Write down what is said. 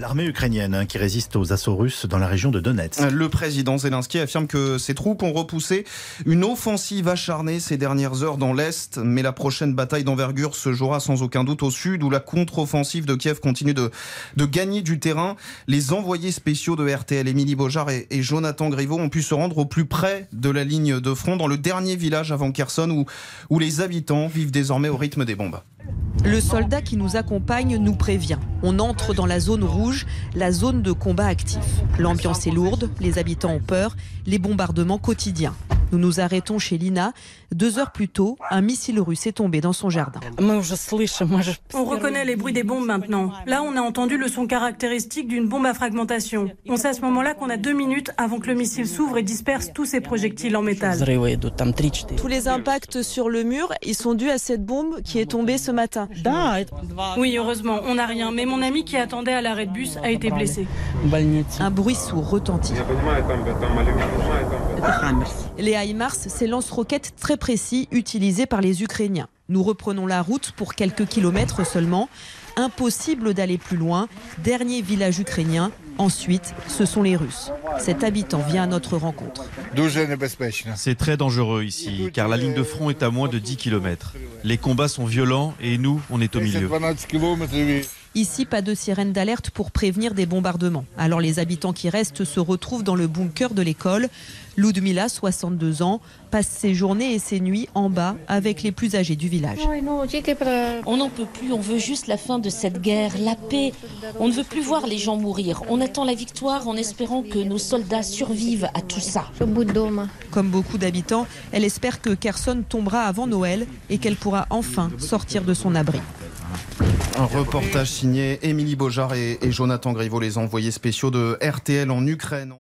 L'armée ukrainienne hein, qui résiste aux assauts russes dans la région de Donetsk. Le président Zelensky affirme que ses troupes ont repoussé une offensive acharnée ces dernières heures dans l'Est, mais la prochaine bataille d'envergure se jouera sans aucun doute au Sud, où la contre-offensive de Kiev continue de, de gagner du terrain. Les envoyés spéciaux de RTL, Émilie Beaujard et, Jonathan Griveaux, ont pu se rendre au plus près de la ligne de front, dans le dernier village avant Kherson, où, où les habitants vivent désormais au rythme des bombes. Le soldat qui nous accompagne nous prévient. On entre dans la zone rouge, la zone de combat actif. L'ambiance est lourde, les habitants ont peur, les bombardements quotidiens. Nous nous arrêtons chez Lina. Deux heures plus tôt, un missile russe est tombé dans son jardin. On reconnaît les bruits des bombes maintenant. Là, on a entendu le son caractéristique d'une bombe à fragmentation. On sait à ce moment-là qu'on a deux minutes avant que le missile s'ouvre et disperse tous ces projectiles en métal. Tous les impacts sur le mur, ils sont dus à cette bombe qui est tombée ce matin. Oui, heureusement, on n'a rien. Mais mon ami qui attendait à l'arrêt de bus a été blessé. Un bruit sourd retentit. Les HIMARS, c'est lance-roquettes très précis utilisés par les Ukrainiens. Nous reprenons la route pour quelques kilomètres seulement. Impossible d'aller plus loin. Dernier village ukrainien. Ensuite, ce sont les Russes. Cet habitant vient à notre rencontre. C'est très dangereux ici, car la ligne de front est à moins de 10 km. Les combats sont violents et nous, on est au milieu. Ici, pas de sirène d'alerte pour prévenir des bombardements. Alors les habitants qui restent se retrouvent dans le bunker de l'école. Ludmila, 62 ans, passe ses journées et ses nuits en bas avec les plus âgés du village. On n'en peut plus, on veut juste la fin de cette guerre, la paix. On ne veut plus voir les gens mourir. On attend la victoire en espérant que nos soldats survivent à tout ça. Comme beaucoup d'habitants, elle espère que Kherson tombera avant Noël et qu'elle pourra enfin sortir de son abri. Un reportage signé Émilie Beaujard et, Jonathan Griveaux, les envoyés spéciaux de RTL en Ukraine.